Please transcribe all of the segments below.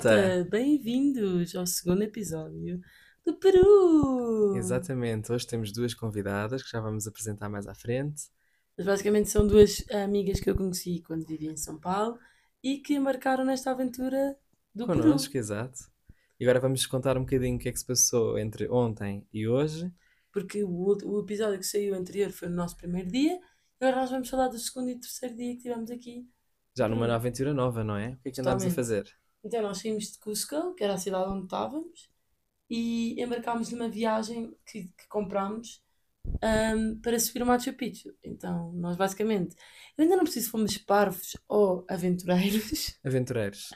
malta! Bem-vindos ao segundo episódio do Peru! Exatamente, hoje temos duas convidadas que já vamos apresentar mais à frente. Mas basicamente são duas amigas que eu conheci quando vivia em São Paulo e que embarcaram nesta aventura do Peru. Connosco, exato. E agora vamos contar um bocadinho o que é que se passou entre ontem e hoje. Porque o, o episódio que saiu anterior foi no nosso primeiro dia, agora nós vamos falar do segundo e terceiro dia que tivemos aqui. Já numa aventura nova, não é? O que é que andámos a fazer? Então nós saímos de Cusco, que era a cidade onde estávamos, e embarcámos numa viagem que, que comprámos ahm, para subir o Machu Picchu. Então nós basicamente, eu ainda não preciso fomos parvos ou aventureiros, Aventureiros.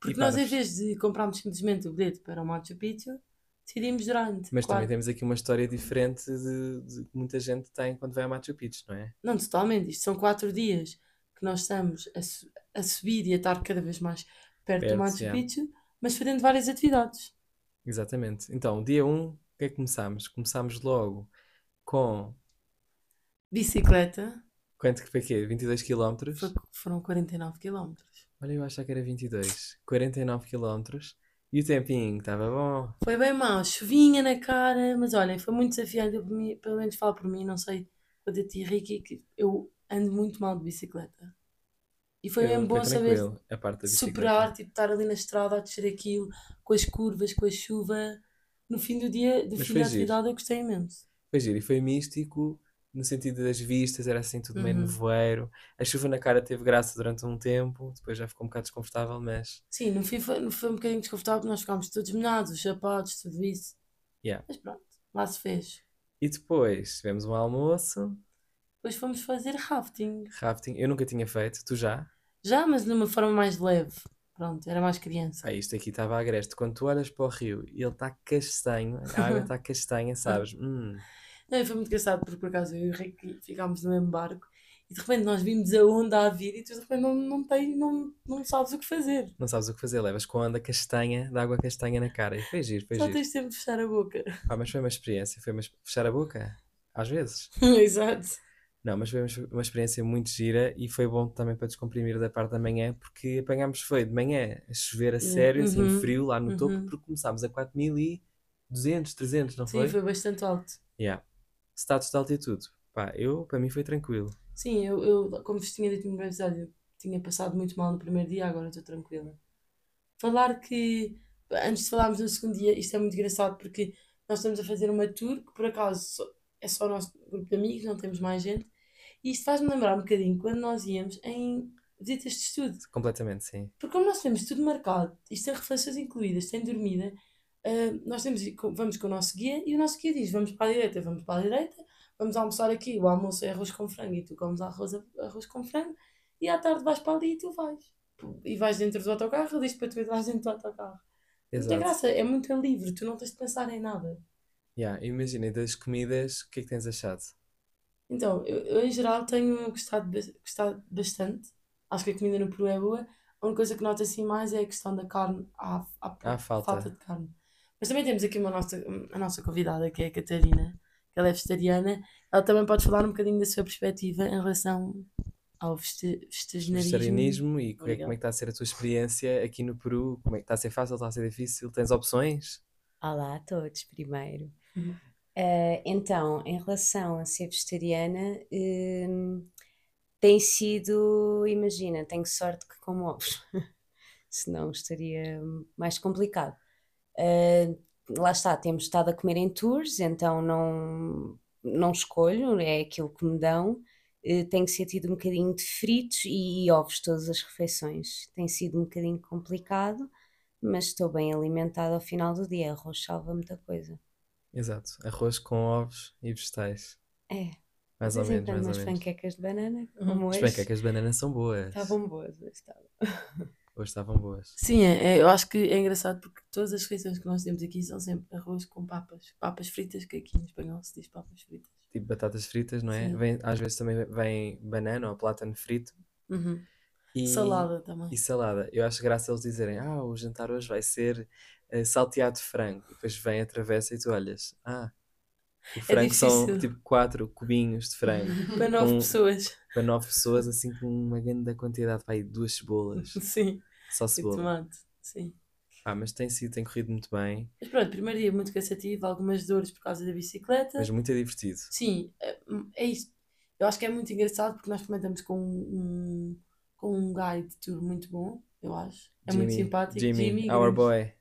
porque nós em vez de comprarmos simplesmente o bilhete para o Machu Picchu, decidimos durante Mas também temos aqui uma história diferente de, de que muita gente tem quando vai a Machu Picchu, não é? Não, totalmente, isto são quatro dias que nós estamos a, a subir e a estar cada vez mais perto do Perto, Machu já. Picchu, mas fazendo várias atividades. Exatamente. Então, dia 1, um, o que é que começámos? Começámos logo com. Bicicleta, Quanto que foi quê? 22 km? foi- foram 49 quilómetros. Olha, eu achava que era 22. 49 km. E o tempinho, estava bom. Foi bem mau, chuvinha na cara, mas olha, foi muito desafiante. Eu, pelo menos falo por mim, não sei quanto a ti, Ricky, que eu ando muito mal de bicicleta. E foi Eu- mesmo bom saber superar, tipo, estar ali na estrada a descer aquilo, com as curvas, com a chuva. No fim do dia, do Mas fim da giro. atividade, eu gostei imenso. Foi giro e foi místico no sentido das vistas, era assim tudo meio Uhum. nevoeiro. A chuva na cara teve graça durante um tempo, depois já ficou um bocado desconfortável, mas Sim, no fim foi, foi um bocadinho desconfortável, porque nós ficámos todos molhados, os sapatos, tudo isso. yeah. Mas pronto, lá se fez. E depois tivemos um almoço, Depois fomos fazer rafting. rafting. Eu nunca tinha feito, tu já? Já, mas de uma forma mais leve. Pronto, era mais criança. Ah, isto aqui estava agreste. Quando tu olhas para o rio e ele está castanho, a água está castanha, sabes? Hum, Não, foi muito engraçado porque por acaso eu e o Ricky ficámos no mesmo barco e de repente nós vimos a onda a vir e tu de repente não, não, tens, não, não sabes o que fazer. não sabes o que fazer, levas com a onda castanha, de água castanha na cara. E foi giro, foi Só giro. tens tempo de fechar a boca. Ah, mas foi uma experiência, foi uma... fechar a boca, às vezes. Exato. Não, mas foi uma experiência muito gira e foi bom também para descomprimir da parte da manhã, porque apanhámos foi de manhã a chover a sério, assim Uhum, frio lá no topo, uhum. porque começámos a 4200, 300, não Sim, foi? foi bastante alto. Yeah. Status de altitude. Pá, eu, para mim foi tranquilo. Sim, eu, eu como vos tinha dito no primeiro episódio, eu tinha passado muito mal no primeiro dia, agora estou tranquila. Falar que, antes de falarmos no segundo dia, isto é muito engraçado porque nós estamos a fazer uma tour que por acaso é só o nosso grupo de amigos, não temos mais gente. E isto faz-me lembrar um bocadinho quando nós íamos em visitas de estudo. Completamente, sim. Porque como nós temos tudo marcado, isto tem refeições incluídas, tem dormida, ah, nós temos, vamos com o nosso guia e o nosso guia diz, vamos para a direita, vamos para a direita, vamos almoçar aqui, o almoço é arroz com frango e tu comes arroz, arroz com frango e à tarde vais para ali e tu vais. E vais dentro do autocarro, diz para tu entrar dentro do autocarro. Muita Exato. graça, é muito livre, tu não tens de pensar em nada. Yeah, imagina, das comidas, o que é que tens achado? Então, eu, eu, em geral tenho gostado, gostado bastante. Acho que a comida no Peru é boa. A única coisa que noto assim mais é a questão da carne. Há, há Há falta. de carne. Mas também temos aqui uma nossa, a nossa convidada, que é a Catarina, que ela é vegetariana. Ela também pode falar um bocadinho da sua perspectiva em relação ao veste, vegetarianismo. Vegetarianismo e como é, como é que está a ser a tua experiência aqui no Peru? Como é que está a ser fácil, está a ser difícil? Tens opções? Olá a todos, primeiro. Uhum. Eh, então, em relação a ser vegetariana, hum, tem sido, imagina, tenho sorte que como ovos, senão estaria mais complicado. Eh, lá está, temos estado a comer em tours, então não, não escolho, é aquilo que me dão. Eh, tenho sentido um bocadinho de fritos e, e ovos todas as refeições. Tem sido um bocadinho complicado mas estou bem alimentada ao final do dia. Arroz salva muita coisa. Exato. Arroz com ovos e vegetais. É, Mais ou em menos, mais ou umas menos. panquecas de banana, Uhum. como As hoje. panquecas de banana são boas. Estavam boas, hoje estavam. Hoje estavam boas. Sim, é, é- eu acho que é engraçado porque todas as refeições que nós temos aqui são sempre arroz com papas. Papas fritas, que aqui em espanhol se diz papas fritas. Tipo batatas fritas, não é? Sim. Vem, às vezes também vem banana ou plátano frito. Uhum. E, Salada também. E salada. Eu acho graça eles dizerem, ah, o jantar hoje vai ser eh, salteado de frango. E depois vem a travessa e tu olhas, ah, o frango são É difícil. tipo quatro cubinhos de frango. Para nove com- pessoas. Para nove pessoas, assim com uma grande quantidade, aí duas cebolas. Sim. Só E cebola. tomate. Sim. Ah, mas tem sido, tem corrido muito bem, Mas pronto, primeiro dia muito cansativo, algumas dores por causa da bicicleta. mas muito divertido. Sim, é, é isto. Eu acho que é muito engraçado porque nós comentamos com um, com um guide de tour muito bom, eu acho. É muito Jimmy, simpático. Jimmy, Jimmy our boy.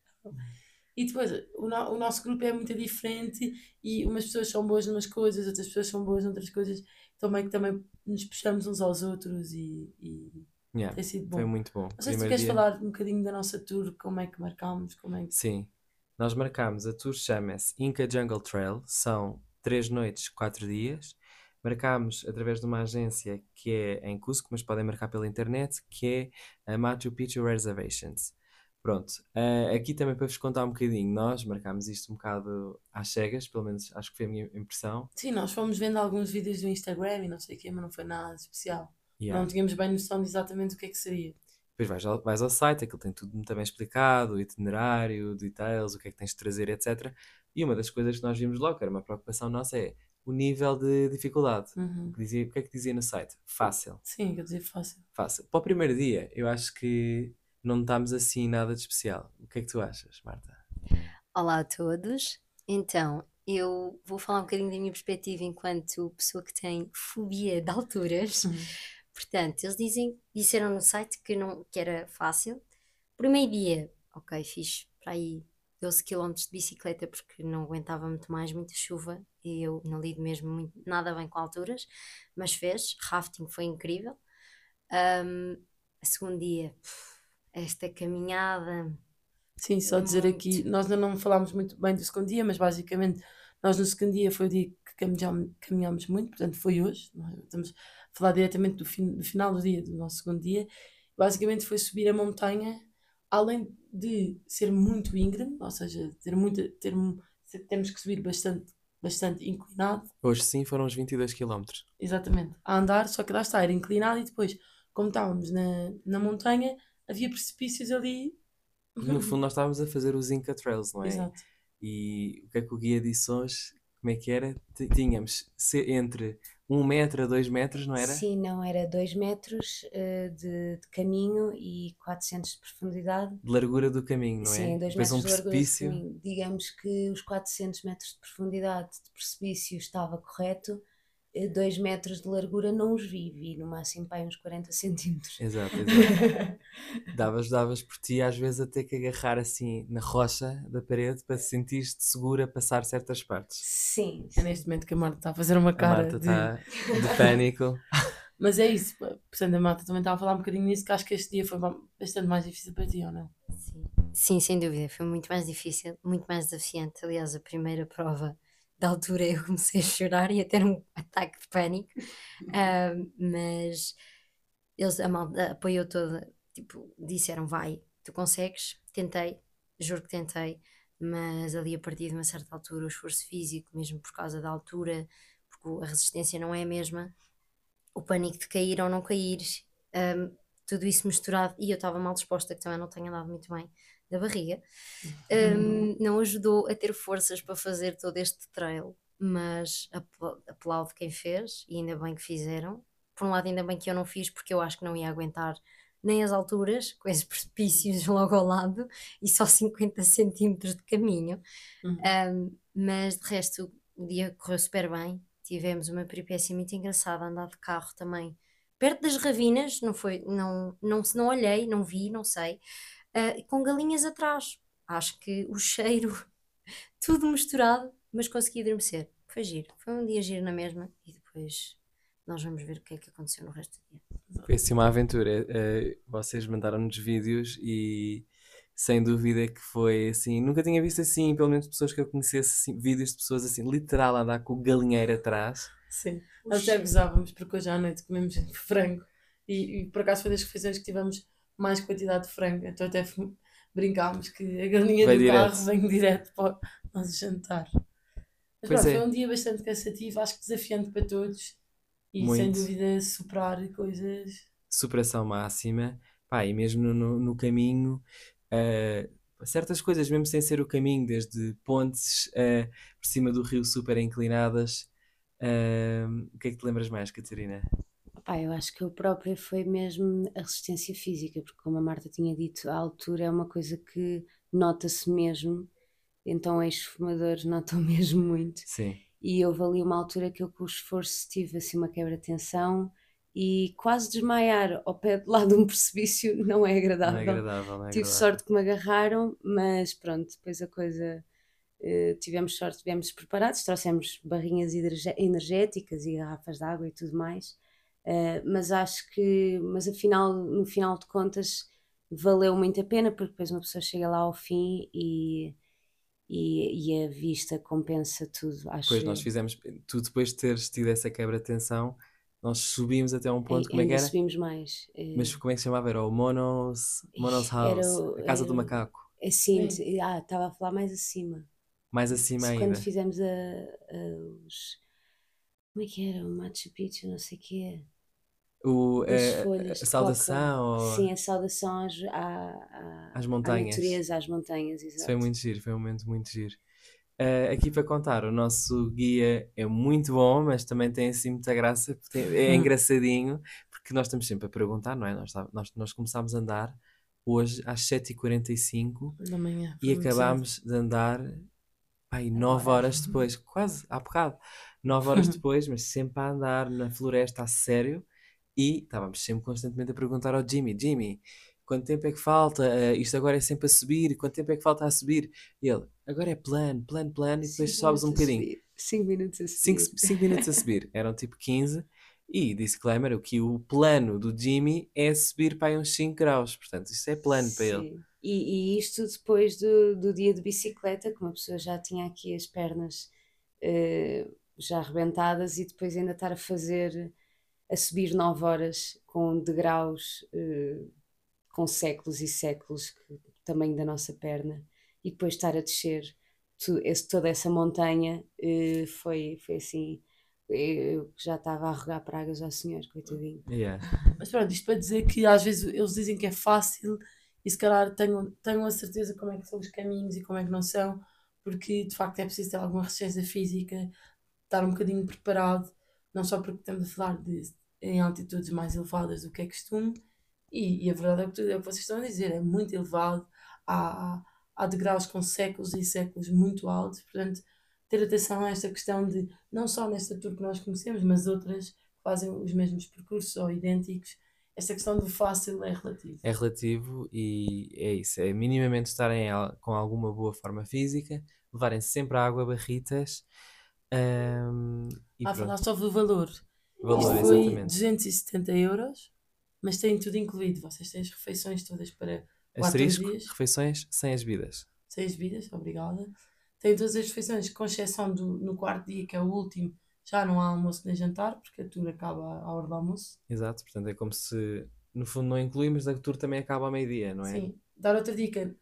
E depois, o, no- o nosso grupo é muito diferente e umas pessoas são boas numas coisas, outras pessoas são boas noutras coisas. Também que também nos puxamos uns aos outros e, e Yeah, tem sido bom. foi muito bom. Não sei se tu queres dia- falar um bocadinho da nossa tour, como é que marcámos, como é que... Sim, nós marcámos, a tour chama-se Inca Jungle Trail, são três noites, quatro dias. Marcámos através de uma agência que é em Cusco, mas podem marcar pela internet, que é a Machu Picchu Reservations. Pronto, eh, aqui também para vos contar um bocadinho, nós marcámos isto um bocado às cegas, pelo menos acho que foi a minha impressão. Sim, nós fomos vendo alguns vídeos do Instagram e não sei o quê, mas não foi nada especial. Yeah. Não tínhamos bem noção de exatamente o que é que seria. Depois vais ao, vais ao site, aquilo tem tudo muito bem explicado, o itinerário, details, o que é que tens de trazer, etc. E uma das coisas que nós vimos logo, que era uma preocupação nossa, é o nível de dificuldade. Uhum. O que dizia- o que é que dizia no site? Fácil, Sim, quer dizer, fácil. fácil. Para o primeiro dia, eu acho que não notámos assim nada de especial. O que é que tu achas, Marta? Olá a todos. Então, eu vou falar um bocadinho da minha perspectiva enquanto pessoa que tem fobia de alturas. Uhum. Portanto, eles dizem, disseram no site que, não, que era fácil. Primeiro dia, ok, fiz para aí 12 km de bicicleta porque não aguentava muito mais, muita chuva e eu não lido mesmo muito, nada bem com alturas, mas fez. Rafting foi incrível. A segundo dia, esta caminhada, Sim, só dizer Muito. aqui, nós ainda não falámos muito bem do segundo dia, mas basicamente nós no segundo dia foi o dia que caminhámos, caminhámos muito, portanto foi hoje. Nós estamos a falar diretamente do, fim, do final do dia, do nosso segundo dia. Basicamente foi subir a montanha, além de ser muito íngreme, ou seja, ter muita, ter, temos que subir bastante, bastante inclinado, Hoje sim foram os 22 km. exatamente, a andar, só que lá está, era inclinado e depois, como estávamos na, na montanha, havia precipícios ali. No fundo, nós estávamos a fazer os Inca Trails, não é? Exato. E o que é que o guia disse hoje? Como é que era? Tínhamos entre 1 metro a 2 metros, não era? Sim, não, era 2 metros eh, de, de caminho e 400 de profundidade. De largura do caminho, não é? Sim, 2 Depois metros um de largura precipício. caminho. Digamos que os 400 metros de profundidade de precipício estava correto, 2 metros de largura não os vi, vi no máximo para aí uns 40 centímetros. Exato, exato. davas, davas por ti às vezes a ter que agarrar assim na rocha da parede para te sentir-te segura a passar certas partes. Sim, É neste momento que a Marta está a fazer uma A cara Marta de... está de pânico. Mas é isso, portanto a Marta também estava a falar um bocadinho nisso, que acho que este dia foi ba- bastante mais difícil para ti, ou não? Sim. Sim, sem dúvida, foi muito mais difícil, muito mais desafiante. Aliás, a primeira prova da altura eu comecei a chorar e a ter um ataque de pânico, Ah, mas eles, a apoiou toda, tipo, disseram vai, tu consegues, tentei, juro que tentei, mas ali a partir de uma certa altura o esforço físico, mesmo por causa da altura, porque a resistência não é a mesma, o pânico de cair ou não cair, ah, tudo isso misturado, e eu estava mal disposta, que também não tenho andado muito bem da barriga, um, não ajudou a ter forças para fazer todo este trail, mas apl- aplaudo quem fez e ainda bem que fizeram. Por um lado, ainda bem que eu não fiz, porque eu acho que não ia aguentar nem as alturas, com esses precipícios logo ao lado e só 50 centímetros de caminho. Uhum. Um, mas de resto, o dia correu super bem. Tivemos uma peripécia muito engraçada, andar de carro também perto das ravinas, não foi, não, não, não olhei, não vi, não sei, ah, com galinhas atrás. Acho que o cheiro, tudo misturado, mas consegui adormecer. Foi giro, foi um dia giro na mesma e depois nós vamos ver o que é que aconteceu no resto do dia. Foi assim uma aventura. Eh, vocês mandaram-nos vídeos e sem dúvida que foi assim. Nunca tinha visto assim, pelo menos pessoas que eu conhecesse, assim, vídeos de pessoas assim, literal, a andar com o galinheiro atrás. Sim, O nós até gozávamos porque hoje à noite comemos frango e, e por acaso foi das refeições que tivemos mais quantidade de frango, então até brincámos que a galinha Vai do direto. carro vem direto para o nosso jantar. Mas Pois pronto, é. foi um dia bastante cansativo, acho que desafiante para todos e sem Muito. dúvida superar coisas. superação máxima, pá, e mesmo no, no- no caminho, eh, certas coisas, mesmo sem ser o caminho, desde pontes eh, por cima do rio super inclinadas. eh, o que é que te lembras mais, Catarina? Pá, eu acho que o próprio foi mesmo a resistência física, porque como a Marta tinha dito, a altura é uma coisa que nota-se mesmo. Então, ex-fumadores notam mesmo muito. Sim. E houve ali uma altura que eu, com o esforço, tive assim uma quebra de tensão e quase desmaiar ao pé de lá de um precipício não é Não agradável. é agradável, não é Tive agradável. sorte que me agarraram, mas pronto, depois a coisa. eh, tivemos sorte, estivemos preparados, trouxemos barrinhas energéticas e garrafas de água e tudo mais. Eh, mas acho que, mas afinal, no final de contas, valeu muito a pena, porque depois uma pessoa chega lá ao fim e, e, e a vista compensa tudo. Acho Depois nós fizemos, tu depois de teres tido essa quebra de tensão, nós subimos até um ponto, Ai- como é que era? subimos mais. eh, Mas como é que se chamava? Era o Monos, Monos Era House, o- a casa do era- macaco. assim, Sim. ah, estava a falar mais acima. Mais acima Quando ainda. fizemos a, a- os. Como é que era? O Machu Picchu, não sei o quê. O, eh, folhas a de saudação, ou- Sim, a saudação às, à, à, Às à montanhas. natureza, às montanhas, exato. foi muito giro, foi um momento muito giro. Eh, aqui para contar, o nosso guia é muito bom, mas também tem assim muita graça, é engraçadinho, porque nós estamos sempre a perguntar, não é? Nós, nós, nós começámos a andar hoje às 7h45 Da manhã. e acabámos de andar aí 9 horas depois, quase há bocado, 9 horas depois, mas sempre a andar na floresta a sério e estávamos sempre constantemente a perguntar ao Jimmy: Jimmy, quanto tempo é que falta? Eh, isto agora é sempre a subir, quanto tempo é que falta a subir? E ele: agora é plano, plano, plano, e depois Cinco sobes um bocadinho. subir. Cinco minutos a 5 subir. minutos a subir, eram tipo 15. E disclaimer: o que o plano do Jimmy é subir para aí uns 5 graus, portanto, isso é plano para ele. Sim. E, e isto depois do, do dia de bicicleta, que uma pessoa já tinha aqui as pernas eh, já arrebentadas e depois ainda estar a fazer, a subir 9 horas com degraus eh, com séculos e séculos, que, tamanho da nossa perna, e depois estar a descer tu- esse- toda essa montanha, eh, foi, foi assim. Eu já estava a rogar pragas ao senhor, coitadinho. Yeah. Mas pronto, isto para dizer que às vezes eles dizem que é fácil e se calhar tenham, tenham a certeza como é que são os caminhos e como é que não são, porque de facto é preciso ter alguma resistência física, estar um bocadinho preparado, não só porque estamos a falar de, em altitudes mais elevadas do que é costume, e, e a verdade é que, tudo é o que vocês estão a dizer, é muito elevado, há, há degraus com séculos e séculos muito altos, portanto, ter atenção a esta questão de, não só nesta tour que nós conhecemos, mas outras que fazem os mesmos percursos ou idênticos, esta questão do fácil é relativo. é relativo e é isso, é minimamente estarem com alguma boa forma física, levarem sempre água, barritas e Ah, pronto. falar só do valor. Valor, Isto foi exatamente. 270 euros, mas tem tudo incluído. Vocês têm as refeições todas para Asterisco, dias, refeições sem as bebidas. seis vidas, obrigada. Tem todas as refeições, com exceção do no quarto dia, que é o último, já não há almoço nem jantar, porque a tour acaba à hora do almoço. Exato, portanto é como se no fundo não inclui, mas a tour também acaba ao meio-dia, não é? Sim. Dar outra dica,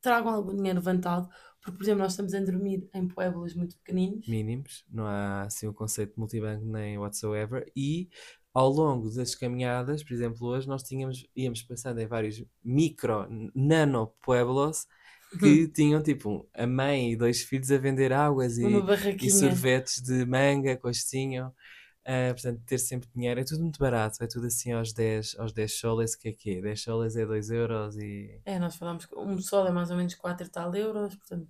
tragam algum dinheiro levantado, porque, por exemplo, nós estamos a dormir em pueblos muito pequeninos. Mínimos, não há assim o conceito de multibanco nem whatsoever. E ao longo das caminhadas, por exemplo, hoje nós tínhamos, íamos passando em vários micro, nano pueblos que tinham tipo a mãe e dois filhos a vender águas e, e sorvetes de manga, costinho. Ah, portanto, ter sempre dinheiro é tudo muito barato, é tudo assim aos 10, aos 10 soles, que é que é? 10 soles é 2 euros e É, nós falamos que um sol é mais ou menos 4 e tal euros, portanto,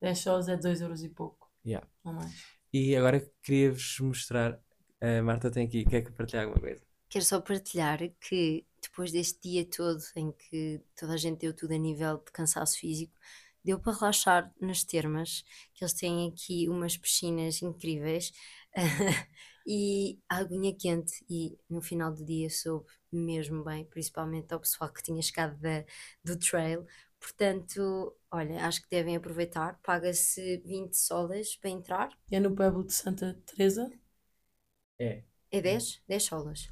10 sols é 2 euros e pouco, yeah. não mais. E agora queria-vos mostrar, a Marta tem aqui, quer que partilhar alguma coisa? Quero só partilhar que depois deste dia todo em que toda a gente deu tudo a nível de cansaço físico, deu para relaxar nas termas, que eles têm aqui umas piscinas incríveis e a aguinha quente e no final do dia soube mesmo bem, principalmente ao pessoal que tinha chegado da, do trail. Portanto, olha, acho que devem aproveitar. Paga-se 20 solas para entrar. É no pueblo de Santa Teresa, É, É 10? 10 solas.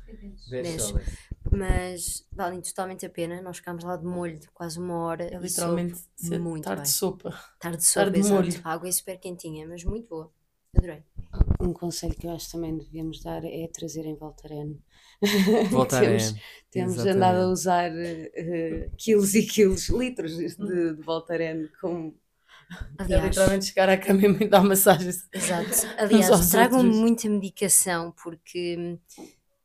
10 Dez. soles. mas valem totalmente a pena. Nós ficámos lá de molho de quase uma hora é literalmente muito tarde bem. de sopa. Tarde de tarde sopa, de exato. molho. A água é super quentinha, mas muito boa. Adorei. Um conselho que eu acho que também devíamos dar é trazerem Voltaren. Voltaren, temos temos exatamente. andado a usar eh, quilos e quilos, litros de, de Voltaren como É Aliás, literalmente chegar à cama e dar massagem. exato. Aliás, tragam muita medicação porque hum,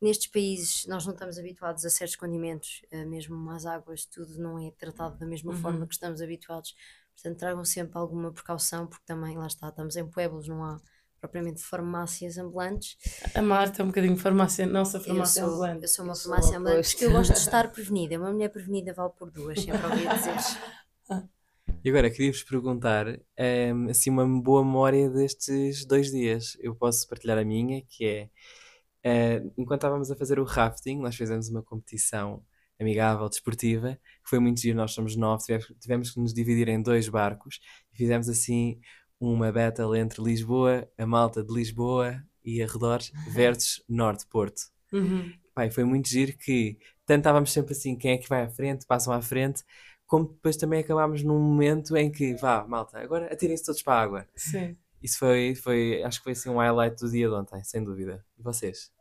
nestes países nós não estamos habituados a certos condimentos, eh, mesmo as águas, tudo não é tratado da mesma forma Uhum. que estamos habituados. Portanto, tragam sempre alguma precaução, porque também, lá está, estamos em pueblos, não há propriamente farmácias ambulantes. A Marta é um bocadinho farmácia, nossa Eu farmácia sou, ambulante. eu sou uma Eu sou farmácia o ambulante porque eu gosto de estar prevenida. Uma mulher prevenida vale por duas, sempre ouvi dizer. E agora, queria-vos perguntar, ehm, assim, uma boa memória destes dois dias. Eu posso partilhar a minha, que é, eh, enquanto estávamos a fazer o rafting, nós fizemos uma competição amigável, desportiva, que foi muito giro, nós somos nove, tivemos, tivemos que nos dividir em dois barcos, e fizemos assim uma battle entre Lisboa, a malta de Lisboa e arredores, versus Norte Porto. Uhum. Pai, foi muito giro que tanto estávamos sempre assim, quem é que vai à frente, passam à frente, como depois também acabámos num momento em que, vá, malta, agora atirem-se todos para a água. Sim. Isso foi, foi, acho que foi assim um highlight do dia de ontem, sem dúvida. E vocês?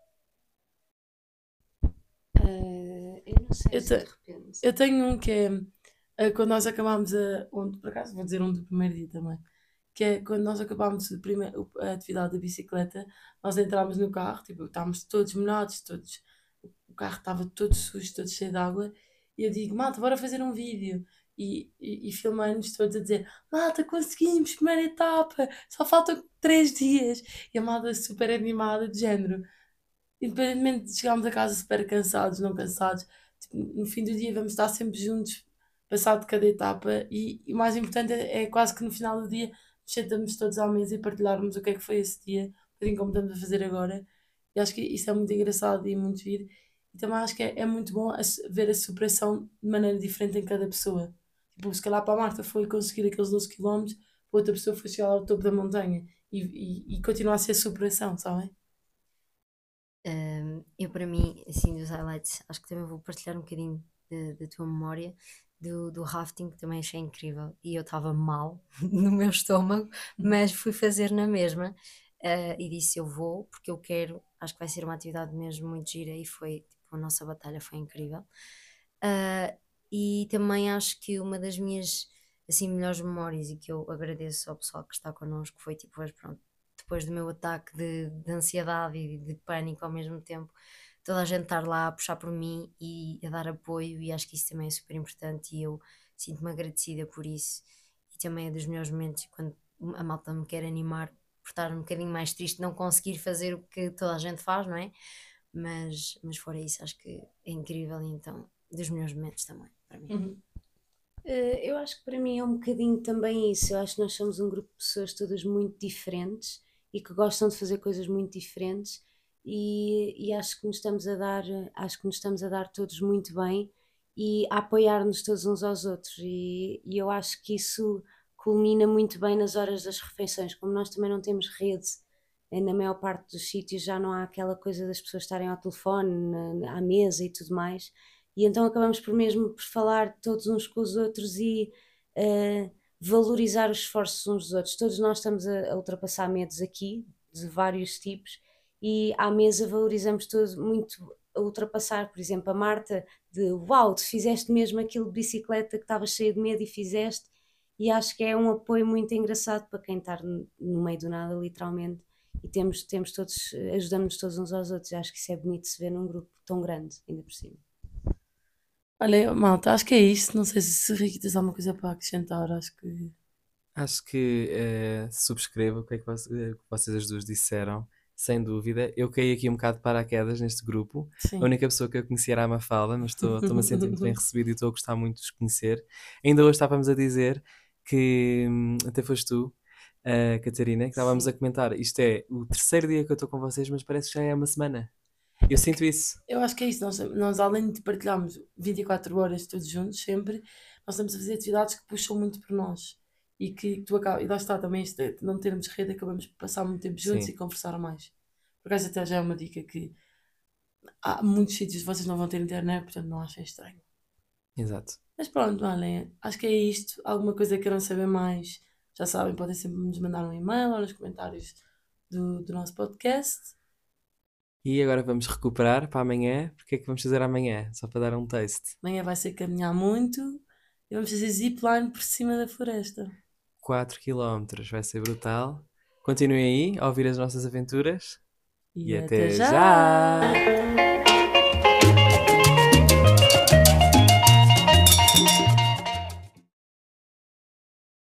Ah, eu não sei Eu se de te- repente. Eu tenho um que é eh, quando nós acabámos a. Onde, por acaso vou dizer um do primeiro dia também. Que é quando nós acabámos o prime- o- a atividade da bicicleta, nós entrámos no carro, tipo, estávamos todos molhados, todos. O carro estava todo sujo, todo cheio de água. E eu digo, malta, bora fazer um vídeo. E, e, e filmamos todos a dizer: Malta, conseguimos, primeira etapa, só faltam três dias. E a malta super animada, de género. Independentemente de chegarmos a casa super cansados, não cansados, tipo, no fim do dia vamos estar sempre juntos, passado cada etapa. E, e o mais importante é, é quase que no final do dia nos sentamos todos à mesa e partilharmos o que é que foi esse dia, bocadinho como estamos a fazer agora. E acho que isso é muito engraçado e muito giro. E também acho que é, é muito bom a ver a superação de maneira diferente em cada pessoa. Tipo, se calhar para a Marta foi conseguir aqueles 12 km, para outra pessoa foi chegar ao topo da montanha. E, e, e continua a ser superação, sabem? Um, eu, para mim, assim, dos highlights, acho que também vou partilhar um bocadinho da tua memória do, do rafting, que também achei incrível. E eu estava mal no meu estômago, mas fui fazer na mesma. uh, e disse: Eu vou, porque eu quero. Acho que vai ser uma atividade mesmo muito gira. E foi, tipo, a nossa batalha foi incrível. Uh, e também acho que uma das minhas assim, melhores memórias e que eu agradeço ao pessoal que está connosco foi tipo, pronto, depois do meu ataque de, de ansiedade e de pânico ao mesmo tempo, toda a gente estar lá a puxar por mim e a dar apoio, e acho que isso também é super importante. E eu sinto-me agradecida por isso. E também é dos melhores momentos quando a malta me quer animar por estar um bocadinho mais triste, não conseguir fazer o que toda a gente faz, não é? Mas, mas fora isso, acho que é incrível. E então, dos melhores momentos também, para mim. Uhum. Eh, eu acho que para mim é um bocadinho também isso. Eu acho que nós somos um grupo de pessoas todas muito diferentes e que gostam de fazer coisas muito diferentes e, e acho que nos estamos a dar, acho que nos estamos a dar todos muito bem e a apoiar-nos todos uns aos outros. E, e eu acho que isso culmina muito bem nas horas das refeições, como nós também não temos rede eh, na maior parte dos sítios já não há aquela coisa das pessoas estarem ao telefone, na- à mesa e tudo mais. E então acabamos por mesmo por falar todos uns com os outros e eh, valorizar os esforços uns dos outros. Todos nós estamos a, a ultrapassar medos aqui, de vários tipos, e à mesa valorizamos todos muito a ultrapassar, por exemplo, a Marta, de uau, tu fizeste mesmo aquilo de bicicleta que estava cheio de medo e fizeste, e acho que é um apoio muito engraçado para quem está no meio do nada, literalmente, e temos, temos todos, ajudamos todos uns aos outros, e acho que isso é bonito se ver num grupo tão grande, ainda por cima. Olha, malta, acho que é isso. Não sei se, Ricky tens alguma coisa para acrescentar. Acho que. Acho que eh, subscrevo o que é que voce- eh, que vocês as duas disseram, sem dúvida. Eu caí aqui um bocado de paraquedas neste grupo. Sim. A única pessoa que eu conhecia era a Mafalda, mas estou- estou-me a sentir muito bem recebido e estou a gostar muito de os conhecer. Ainda hoje estávamos a dizer que, hum, até foste tu, a Catarina, que estávamos Sim. a comentar. Isto é o terceiro dia que eu estou com vocês, mas parece que já é uma semana. Eu sinto isso. Eu acho que é isso. Nós, nós, além de partilharmos 24 horas todos juntos, sempre, nós estamos a fazer atividades que puxam muito por nós. E que tu acabas. E lá está também isto de não termos rede, acabamos por passar muito tempo juntos Sim. e conversar mais. Por acaso, até já é uma dica que há muitos sítios que vocês não vão ter internet, portanto não achem estranho. Exato. Mas pronto, olhem, acho que é isto. Alguma coisa que queiram saber mais, já sabem, podem sempre nos mandar um e-mail ou nos comentários do, do nosso podcast. E agora vamos recuperar para amanhã. Porque é que vamos fazer amanhã? Só para dar um taste. Amanhã vai ser caminhar muito e vamos fazer zipline por cima da floresta. 4 km, vai ser brutal. Continuem aí a ouvir as nossas aventuras. E até já!